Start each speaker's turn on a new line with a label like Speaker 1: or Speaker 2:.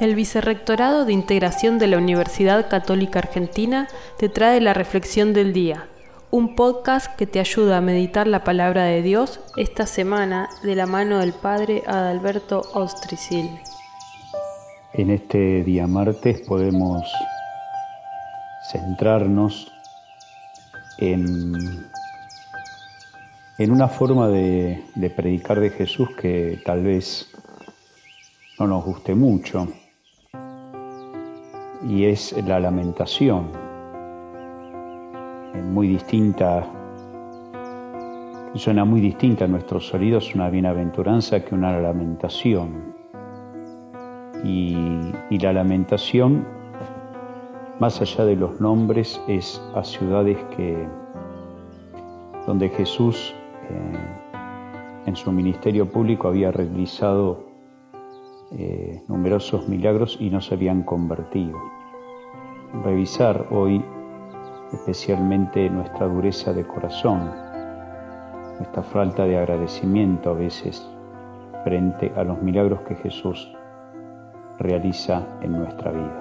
Speaker 1: El Vicerrectorado de Integración de la Universidad Católica Argentina te trae la Reflexión del Día, un podcast que te ayuda a meditar la palabra de Dios esta semana de la mano del Padre Adalberto Ostricil.
Speaker 2: En este día martes podemos centrarnos en, en una forma de, de predicar de Jesús que tal vez no nos guste mucho, y es la lamentación, muy distinta, suena muy distinta a nuestros oídos una bienaventuranza que una lamentación. Y, y, la lamentación, más allá de los nombres, es a ciudades que, donde Jesús eh, en su ministerio público había realizado eh, numerosos milagros y no se habían convertido. Revisar hoy especialmente nuestra dureza de corazón, nuestra falta de agradecimiento a veces frente a los milagros que Jesús realiza en nuestra vida.